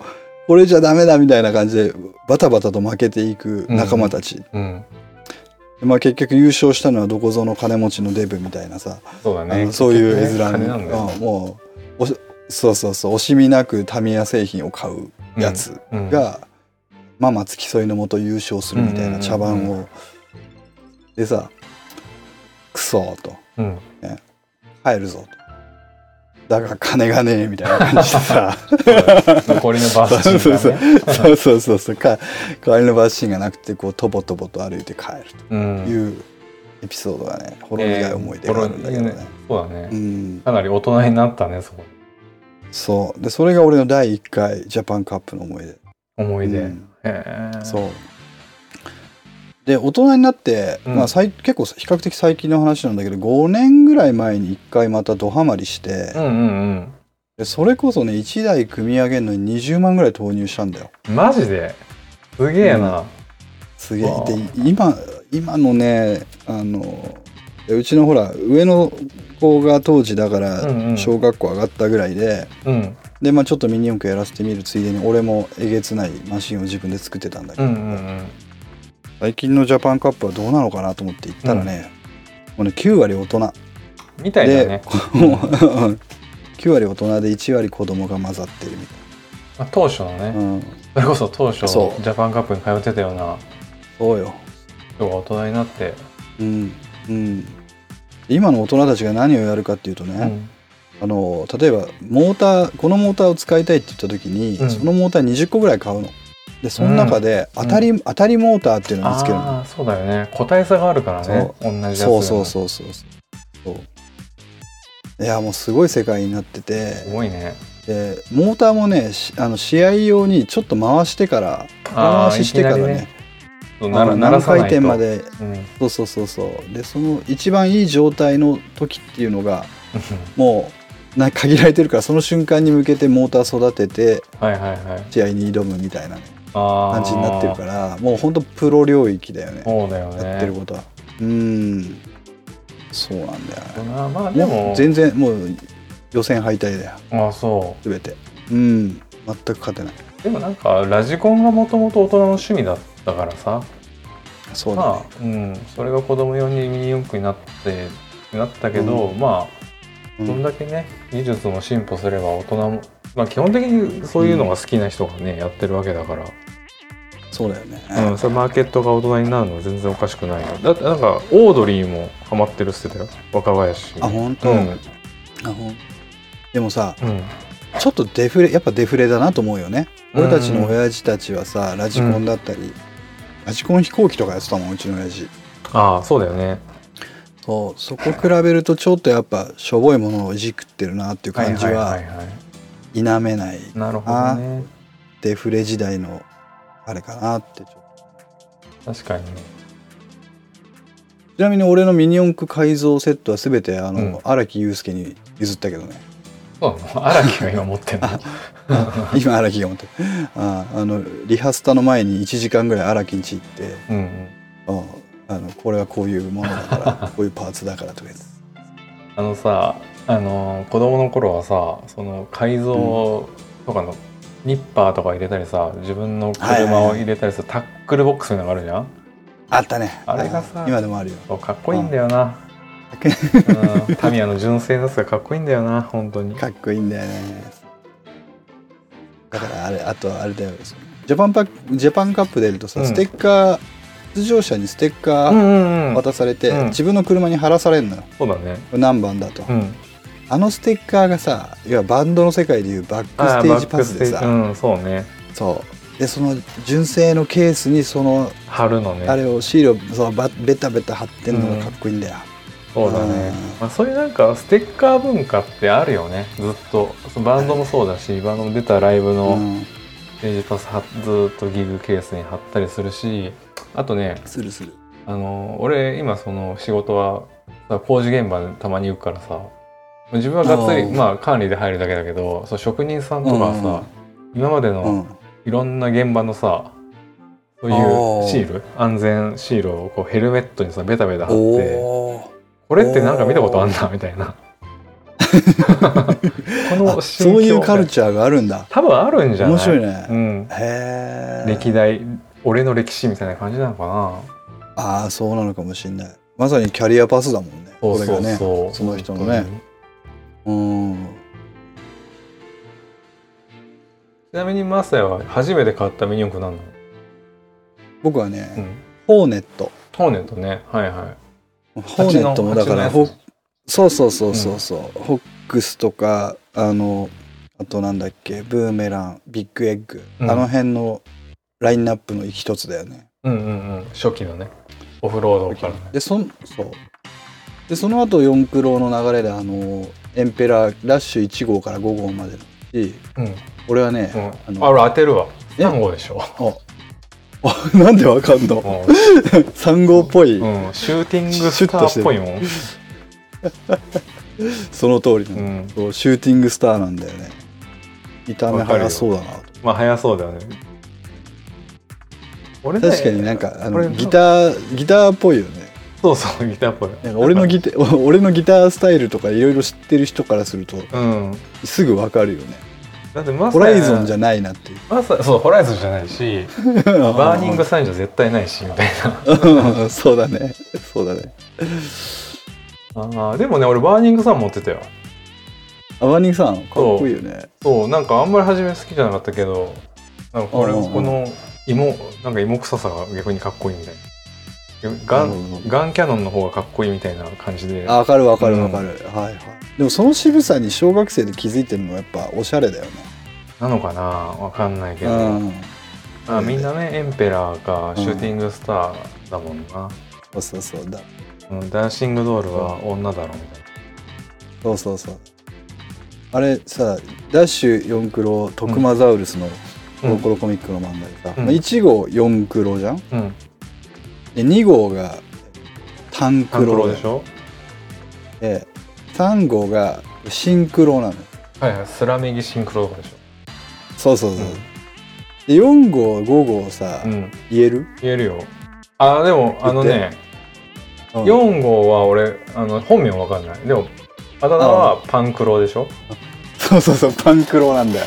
これじゃダメだみたいな感じでバタバタと負けていく仲間たち、うん。でまあ、結局優勝したのはどこぞの金持ちのデブみたいなさ、あそうだね。のそういう絵面に、ね。もうおしそうそうそう。惜しみなくタミヤ製品を買うやつうん。が、ママ付き添いのもと優勝するみたいな茶番を、でさクソーと。うん。帰るぞだが金がねえみたいな感じでさ。残りのバスそうそうそう。そうそうそうそう。か代わりのバスシーンがなくてこうとぼとぼと歩いて帰る。と。いうエピソードがねほろ苦い思い出があるんだけどね。そうだね。う。ん、かなり大人になったね、そこ。そうでそれが俺の第1回ジャパンカップの思い出。思い出。うんへえ。そうで大人になって、うんまあ、最結構比較的最近の話なんだけど5年ぐらい前に1回またドハマりして、うんうんでそれこそね1台組み上げるのに20万ぐらい投入したんだようん。マジで？すげえな。すげえで今今のねあのうちのほら上の子が当時だかうんうん。ら小学校上がったぐらいで、うん。でまあちょっとミニ四駆やらせてみるついでに俺もえげつないマシンを自分で作ってたんだけど、うんうんうん。最近のジャパンカップはどうなのかなと思って行ったらね、もうね9割大人。みたいだね。もう9割大人で1割子供が混ざってるみたいまあ当初のな、ね、うん、それこそ当初ジャパンカップに通ってたようなそうよ。人が大人になって、うん。うん今の大人たちが何をやるかっていうとね、うん。あの例えばモーターこのモーターを使いたいって言った時に、うん。そのモーター20個ぐらい買うの。でその中で当たり、当たりモーターっていうのを見つけるの。ああそうだよね。個体差があるからね。同じやつそうそうそうそうそう。いやもうすごい世界になってて。すごいね。でモーターもねしあの試合用にちょっと回してから回ししてからいきなりねそうなら鳴何回転まで。うん。そうそうそうそう。でその一番いい状態の時っていうのがもうな限られてるからその瞬間に向けてモーター育てて試合に挑むみたいなあ感じになってるかららもうほんとプロ領域だよね。そうだよね。やってることは。うん。そうなんだよね。まあまあでも全然もう予選敗退だよ。あそ全て。うん。全く勝てない、うでもなんかラジコンがもともと大人の趣味だったからさ。そうだね。まあ、うん、それが子供用にミニ四駆になってなったけど、うまあうん。そんだけね技術も進歩すれば大人もまあ基本的にそういうのが好きな人がね、やってるわけだから、そうだよね、うん、それマーケットが大人になるのは全然おかしくないよ。だってなんかオードリーもハマってるっつってたよ。若林。あ本当？うん、あほん。でもさうん、ちょっとデフレやっぱデフレだなと思うよね。うん俺たちの親父たちはさラジコンだったり、ラジコン飛行機とかやってたもんうちの親父。ああそうだよね。そうそこ比べるとちょっとやっぱしょぼいものをいじくってるなっていう感じは否めないな。るほどね。デフレ時代のあれかなって確かにね。ちなみに俺のミニ四駆改造セットは全てあうん。の荒木祐介に譲ったけどね荒木が今持ってんの？今荒木が持ってる。ああのリハスタの前に1時間ぐらい荒木んち行ってうんうん。ああのこれはこういうものだから こういうパーツだからとか言って。あのさあの子供の頃はさその改造とかのニッパーとか入れたりさ自分の車を入れたりするタックルボックスみたいなのがあるじゃん？あったね。あれがさ今でもあるよ。かっこいいんだよな、うん、タミヤの純正のやつがかっこいいんだよな本当に。かっこいいんだよねだからあれあとあれだよ。ジャパンパックジャパンカップ出るとさ、うん。ステッカー出場者にステッカーうんうんうん渡されて、うん。自分の車に貼らされるのよ。そうだね。何番だと、うん。あのステッカーがさいわゆるバンドの世界でいうバックあステージ。パスでさ、うんそうね。そう。でその純正のケースにその貼るのね。あれをシールをそうバベタベタ貼ってんのがかっこいいんだよ、そうだね。うん、まあ、そういうなんかステッカー文化ってあるよね。ずっと。そのバンドもそうだしバンドも出たライブの、うん。ページパスはずーっとギグケースに貼ったりするしあとねするする。あの俺今その仕事はさ工事現場にたまに行くからさ自分はがっつりまあ管理で入るだけだけどそう職人さんとかはさ、今までうん。のいろんな現場のさそういうシール安全シールをこうヘルメットにさベタベタ貼ってこれってなんか見たことあんなみたいな。このそういうカルチャーがあるんだ。多分あるんじゃない？面白いね、うん、へえ歴代俺の歴史みたいな感じなのかな？ああそうなのかもしれない。まさにキャリアパスだもんねこれがねそうその人のね。うんちなみにマサヤは初めて買ったミニ四駆なんだ。僕はね、うん。ホーネット。トーネットね。はいはいホーネットもだから蜂のほそうそうそうそうそう、ほ X とかあのあとなんだっけブーメランビッグエッグ、うんあの辺のラインナップの一つだよね。うんうんうん初期のねオフロードからねでそんそうでその後四クロの流れであのエンペラーラッシュ1号から5号までのしうん俺はね、うんあのあ俺当てるわえ3号でしょ なんでわかんの？う3 号っぽい、ん、うん、シューティングスターっぽいもん、その通りなの、うん、シューティングスターなんだよね。見た目速そうだなと。まあ早そうだよね。俺ね確かになんかあ俺ののギターギターっぽいよね。そうそうギターっぽい。なんか俺のギター俺のギタースタイルとかいろいろ知ってる人からするとうん。すぐわかるよねだってまさホライゾンじゃないなっていう。まさそうホライゾンじゃないし バーニングサインじゃ絶対ないしみたいうん そうだね。そうだね。なあーでもね俺バーニングサイン持ってたよ。アバニンさんかっこいいよね。そう。なんかあんまり初め好きじゃなかったけどなんかこれうんうんうん。この芋なんか芋臭さが逆にかっこいいみたいな。ガンガンキャノンの方がかっこいいみたいな感じで。あわかるわかるわかる、はいはいでもその渋さに小学生で気づいてるのはやっぱおしゃれだよね。なのかな？わかんないけうど、んあみんなねエンペラーかシューティングスターだもんな、そうそうそう。だうん、ダンシングドールは女だろみたいそうそうそう。あれさダッシュ4クロトクマザウルスのコロコロコミックの漫画でさ、うん。まあ1号4クロじゃん。なうん。で2号がタンククロロでしょ？で3号がシンクロなのはいはいスラメギシンクロとかでしそうそうそう、うん。で4号5号さ、ょうん。言える、言えるよ。あでもあのねうん。4号は俺あの本名わかんない。でもあだ名はパンクロでしょ。そうそうそうパンクロなんだよ。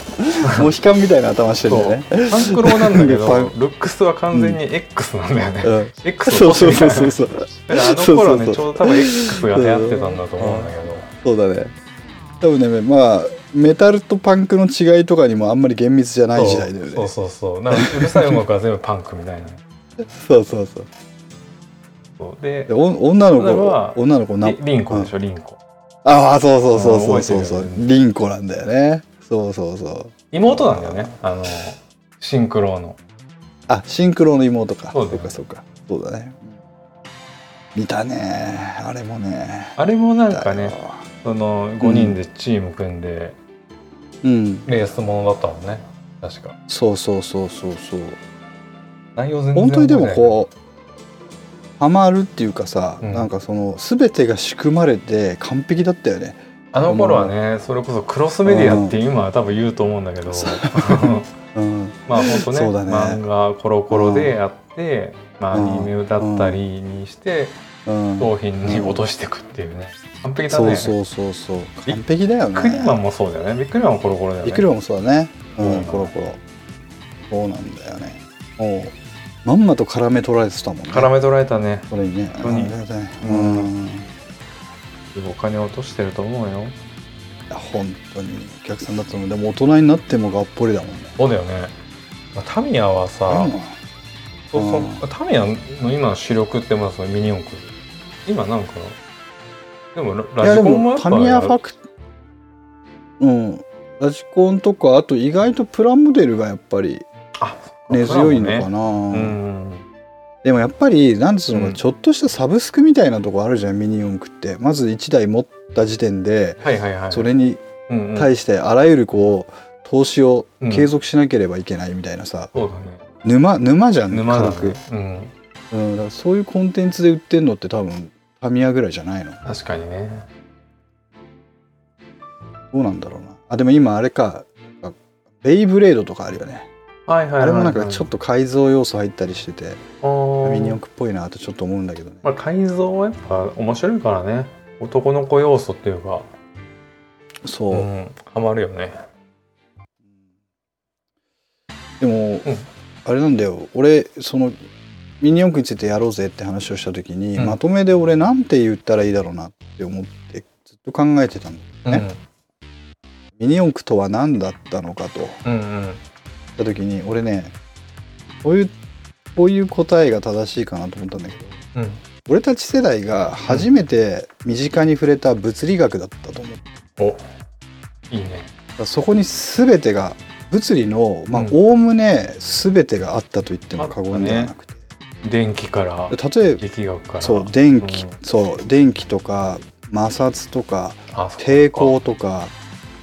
モヒカンみたいな頭してるよね。パンクロなんだけどルックスは完全に X なんだよね、うん。X そうそうそうそうそう。あの頃ねそうそうそう。ちょうど多分 X が流行ってたんだと思うんだけどそうだね。多分ねまあメタルとパンクの違いとかにもあんまり厳密じゃない時代だよね。そうそうそう。なんかうるさい音楽は全部パンクみたいな。そうそうそう。そう。で女の子女の子なリリンコでしょリンコ。ああそうそうそうそうそう。そうリンコなんだよね。そうそうそう。妹なんだよね。あのシンクロの。あシンクロの妹か。そうだよそうかそうか。そうだね。見たね。あれもね。あれもなんかねその5人でチーム組んでうん。レースものだったもんね。確か。そうそうそうそうそう。内容全然本当にでもうこうハマるっていうかさ、うん。なんかその全てが仕組まれて完璧だったよね。あの頃はねそれこそクロスメディアって今は多分言うと思うんだけど。う。ん。まあ本当ねそうだね。漫画コロコロでやって、まあアうんニメだったりにしてうん商品に落としていくっていうね。完璧だそねうそうそうそう。完璧だよね。ビックリマンもそうだよね。ビックリマンもコロコロだよね。ビックリマンもそうだね。うん、うん。コロコロ。そうなんだよね。もう。まんまと絡め取られてたもんね。絡め取られたね。これにね当に。うん。お金落としてると思うよ。や本当に。お客さんだったのでも大人になってもがっぽりだもんね。そうだよね、まあ、タミヤはさ、うんそうそう。うん。タミヤの今の主力ってまあそのミニ四駆今なんかでもラジコンもやっぱもタミヤファクうん。ラジコンとかあと意外とプラモデルがやっぱりあ根強いのかな、うん。でもやっぱりなんつうのか、うん。ちょっとしたサブスクみたいなとこあるじゃんミニ四駆って。まず1台持った時点ではいはいはい。それに対してあらゆるこう投資をうん。継続しなければいけないみたいなさ、そうだね。沼沼じゃん沼だ価格。ねうん。うん、そういうコンテンツで売ってんのって多分タミヤぐらいじゃないの？確かにね。どうなんだろうな。あでも今あれか。あベイブレードとかあるよね。はいはいあれもなんかちょっと改造要素入ったりしててとミニ四駆っぽいなとちょっと思うんだけどね。まあ、改造はやっぱ面白いからね。男の子要素っていうか。そう、うんハマるよね。でも、あれなんだよ。俺そのミニ四駆についてやろうぜって話をした時に、うん。まとめで俺なんて言ったらいいだろうなって思ってずっと考えてたの。ねミニ四駆とは何だったのかと。うんうん。言った時に俺ねこういうこういう答えが正しいかなと思ったんだけどうん。俺たち世代が初めて身近に触れた物理学だったと思う。おいいね。そこに全てが物理のまあうん。おおむね全てがあったと言っても過言ではなくて、電気から例えば力学から。そう電気、うん。そう電気とか摩擦とか抵抗とか、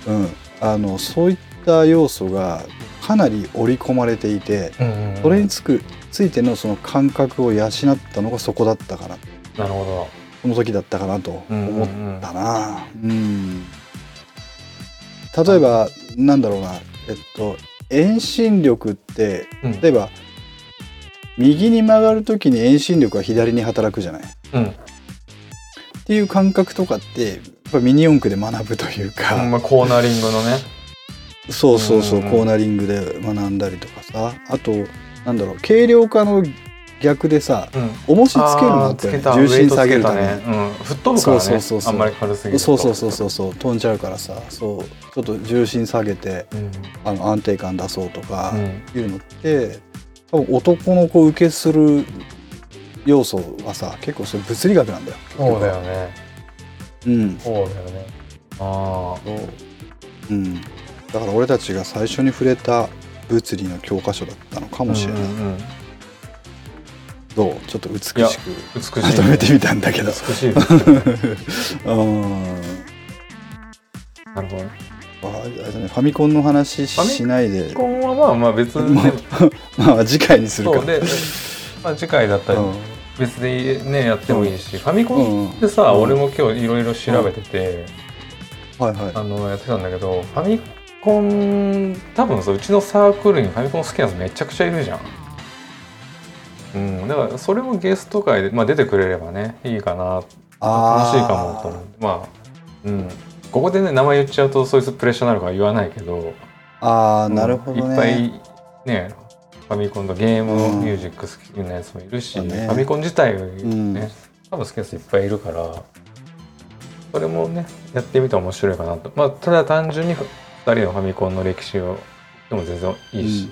うん、あのそういった要素がかなり織り込まれていてうんうんうん。それにつくついてのその感覚を養ったのがそこだったかななるほその時だったかなとどうんうん思っうん。たな。うん。例えばなんだろうな。えっと遠心力ってうん。例えば右に曲がる時に遠心力が左に働くじゃない？っうん。ていう感覚とかってやっぱミニ四駆で学ぶというか、まあ、コーナリングのね。そうそうそう、うん。うんコーナリングで学んだりとかさ。あとなんだろう軽量化の逆でさうん。重しつけるのあってーつけた重心下げるためね、うん、吹っ飛ぶからね。そうそうそうそう。あんまり軽すぎると。そうそうそうそうそう。飛んじゃうからさ。そう。ちょっと重心下げてうん。あの安定感出そうとかうん。いうのって多分男の子受けする要素はさ結構それ物理学なんだよ。そうだよね。うん。そうだよね。あそううん、だから俺たちが最初に触れた物理の教科書だったのかあもしれない、うんうんうん。どう？ちょっと美しく美しいね。まとめてみたんだけど。美しいです うん。なるほどねファミコンの話ファミしないで。基本はまあまあ別でままあ次回にするか。そうで、まあ、次回だったりうん。別でねやってもいいし、ファミコンってさ、うん俺も今日いろいろ調べてて、はいはい。あのやってたんだけどファミコン多分さうちのサークルにファミコン好きなやつめちゃくちゃいるじゃん。うん、だからそれもゲスト会で、まあ、出てくれればねいいかな。楽しいかもと思って。まあうんここでね名前言っちゃうとそいつプレッシャーになるから言わないけど。ああなるほどね。いっぱいねファミコンとゲームうん。ミュージック好きなやつもいるし、だね。ファミコン自体ね、ん。多分好きなやついっぱいいるからそれもねやってみたら面白いかなと。まあただ単純に2人のファミコンの歴史をでも全然いいし、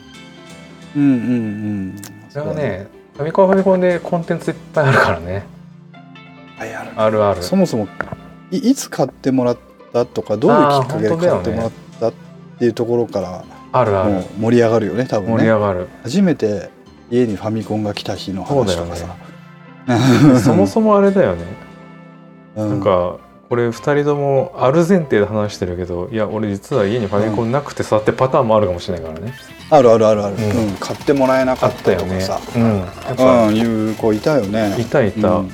うん。うんうんそれはねファミコンはファミコンでコンテンツいっぱいあるからね。はいある。あるある。そもそもいいつ買ってもらったとかどういうきっかけで買ってもらったっていうところからあるある。盛り上がるよね多分ね。盛り上がる、初めて家にファミコンが来た日の話とかさ、そ もそもあれだよね、うなんかこれ2人ともある前提で話してるけどいや俺実は家にファミコンなくてさってパターンもあるかもしれないからね、あるあるあるある、うん。うん買ってもらえなかあっったよねたとかさ、うんやっぱ、うん、いう子いたよね。いたいた、うん。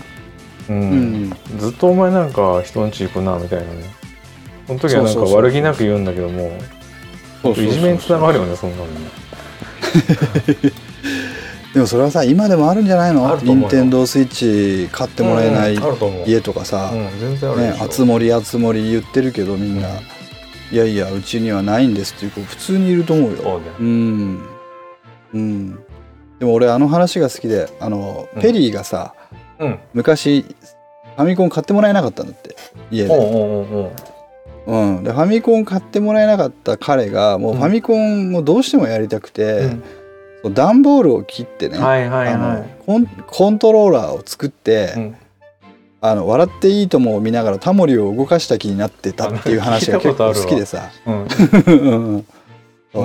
うん。うん。ずっとお前なんか人んち行くなみたいなねその時はなんか悪気なく言うんだけどもいじめにつながるよねそんなの。ね でもそれはさ今でもあるんじゃないの？任天堂スイッチ買ってもらえない家とかさ、熱盛熱盛言ってるけどみんな、うん。いやいやうちにはないんですっていう子普通にいると思うよ。そうだよ。うん。うん。でも俺あの話が好きであの、うん。ペリーがさうん。昔ファミコン買ってもらえなかったんだって。家で,、おうおうおうおううん、でファミコン買ってもらえなかった彼がもうファミコンもどうしてもやりたくて、うん。段ボールを切ってね、はいはいあはのコンコントローラーを作って、い、うん、あの笑っていいともを見ながらタモリを動かした気になってたっていう話が結構好きでさ。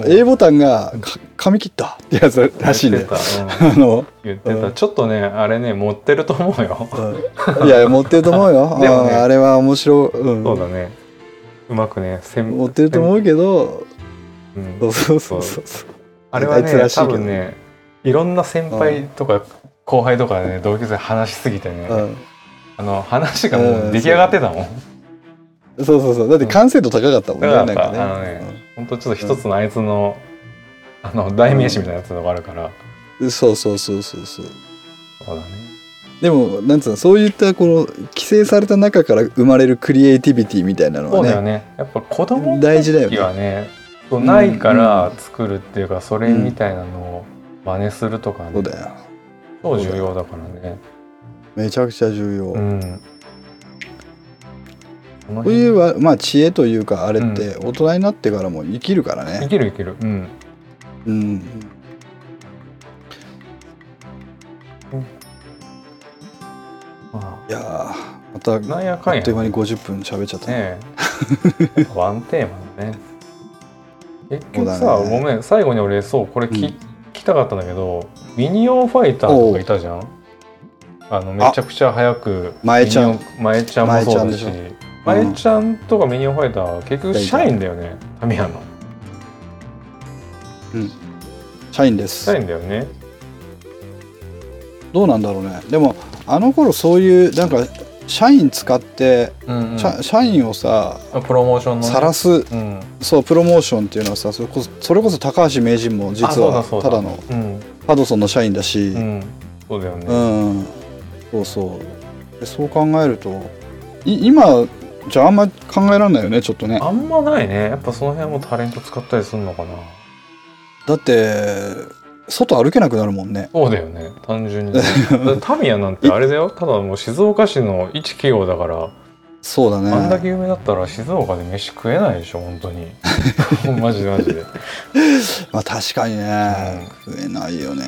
A ボタンがか髪切ったってやつらしいね言ってた、うん。あの、言ってた。うん。ちょっとねあれね持ってると思うよ。いや持ってると思うよ。でもね。あれは面白い、うん。そうだねうまくね持ってると思うけどうん。そうそうそうそうあれはあいつねらしい多分ねいろんな先輩とか後輩とかでね同級生話しすぎてね、うん。あの話がもう出来上がってたもん、そうそうそう。だって完成度高かったもんね、だからなんかね。あのねほんとちょっと一つのあいつの,、あの代名詞みたいなやつのがあるから、うん。そうそうそうそうそう。そうだねでもなんつうのそういったこの規制された中から生まれるクリエイティビティみたいなのはねそうだよね。やっぱ子供の大事だよ時はねねないから作るっていうかそれみたいなのを真似するとかね、そうだよ。超重要だからね。めちゃくちゃ重要、うん。このこういうはまあ知恵というかあれっうて大人になってからも生きるからいねけるいける。うん。うんまいやーまたあなんやかんや。あっという間に50分喋っちゃった。ねね ワンテーマだね。結局さ、ね。ごめん。最後に俺そうこれ聞,、うん。聞きたかったんだけどミニオンファイターとかいたじゃん？あのめちゃくちゃ早く前ちゃん。前ちゃんもそうだし。前ちゃんとかミニオンファイターは結局社員だよねタミヤの。社員です。社員だよね。どうなんだろうね。でもあの頃そういうなんか社員使って、うん、うん、社社員をさプロモーションのね。晒すうん。そうプロモーションっていうのはさそれこそそれこそ高橋名人も実はただのうん。ハドソンの社員だし、うん。そうだよね、うん、そうそう。でそう考えるとい今じゃああんま考えられないよねちょっとね。あんまないね。やっぱその辺もタレント使ったりするのかな。だって外歩けなくなるもんね。そうだよね。単純に タミヤなんてあれだよ。ただもう静岡市の一企業だから、そうだね。あんだけ有名だったら静岡で飯食えないでしょ本当に。マジでマジで。まあ確かにね、食えないよね。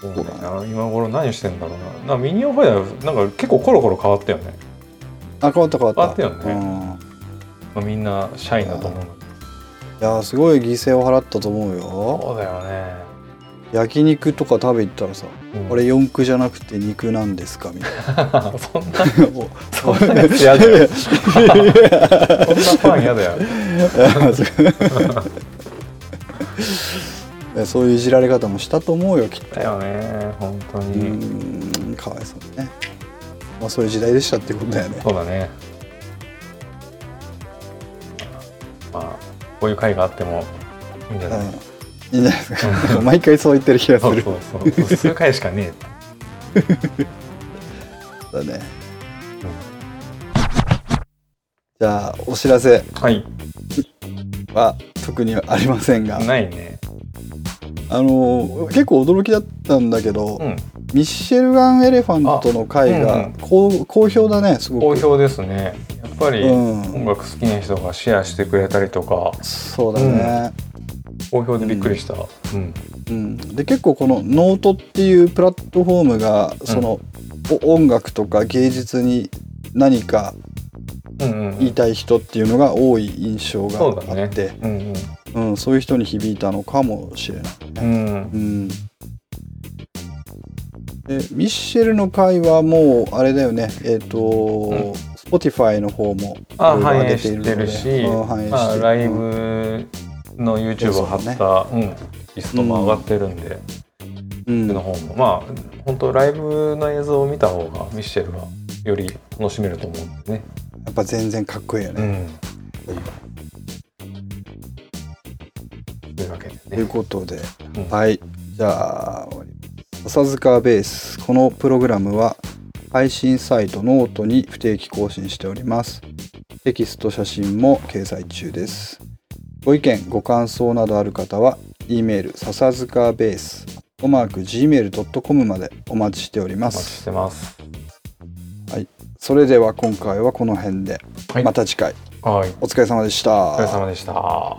そうだな。今頃何してんだろうな。なミニオンファイターなんか結構コロコロ変わったよね、あ変わった変わった。変わったよね。うん。まあ、みんな社員だと思うんだいやすごい犠牲を払ったと思うよ。そうだよね、焼肉とか食べ行ったらさうん「これ四駆じゃなくて肉なんですか?」みたいな。そんなもうそんなやつ嫌だよ。そんなファン嫌だよ。そういういじられ方もしたと思うよきっと。だよね本当うに、ーんかわいそうにね。まあそういう時代でしたってことだよね。そうだねこういう会があってもいいんじゃない、うん。いいんじゃないですか？毎回そう言ってる気がする。そうそう。そうしかね だね、じゃあお知らせ。えはい。は特にありませんが。ないね。あの結構驚きだったんだけど、うん。ミッシェルガン・エレファントの回があうんうん。好好評だねすごく。好評ですねぱりうん。音楽好きな人がシェアしてくれたりとか。そうだね、好評でびっくりした。うん。うん。で結構このノートっていうプラットフォームがその、お音楽とか芸術に何かうんうん言いたい人っていうのが多い印象があって。うんうん。そういう人に響いたのかもしれないうんうん。うん。でミッシェルの回はもうあれだよね。えっ、と、ん Spotify の方もあいろいろ上げ反映してる。しまあ、るライブの YouTube を貼った、うん、リストも上がってるんで、うん。の方も。まあ本当ライブの映像を見た方がミッシェルはより楽しめると思うんでね。やっぱ全然かっこいいよね、うん、というわけでというね。ことで、うん。はい。じゃあ笹塚ベース。このプログラムは配信サイトノートに不定期更新しております。テキスト写真も掲載中です。ご意見、ご感想などある方は、e メール笹塚ベース、おマーク gmail.com までお待ちしております。お待ちしてます。はい。それでは今回はこの辺で、はい、また次回、はい、お疲れ様でした。お疲れ様でした。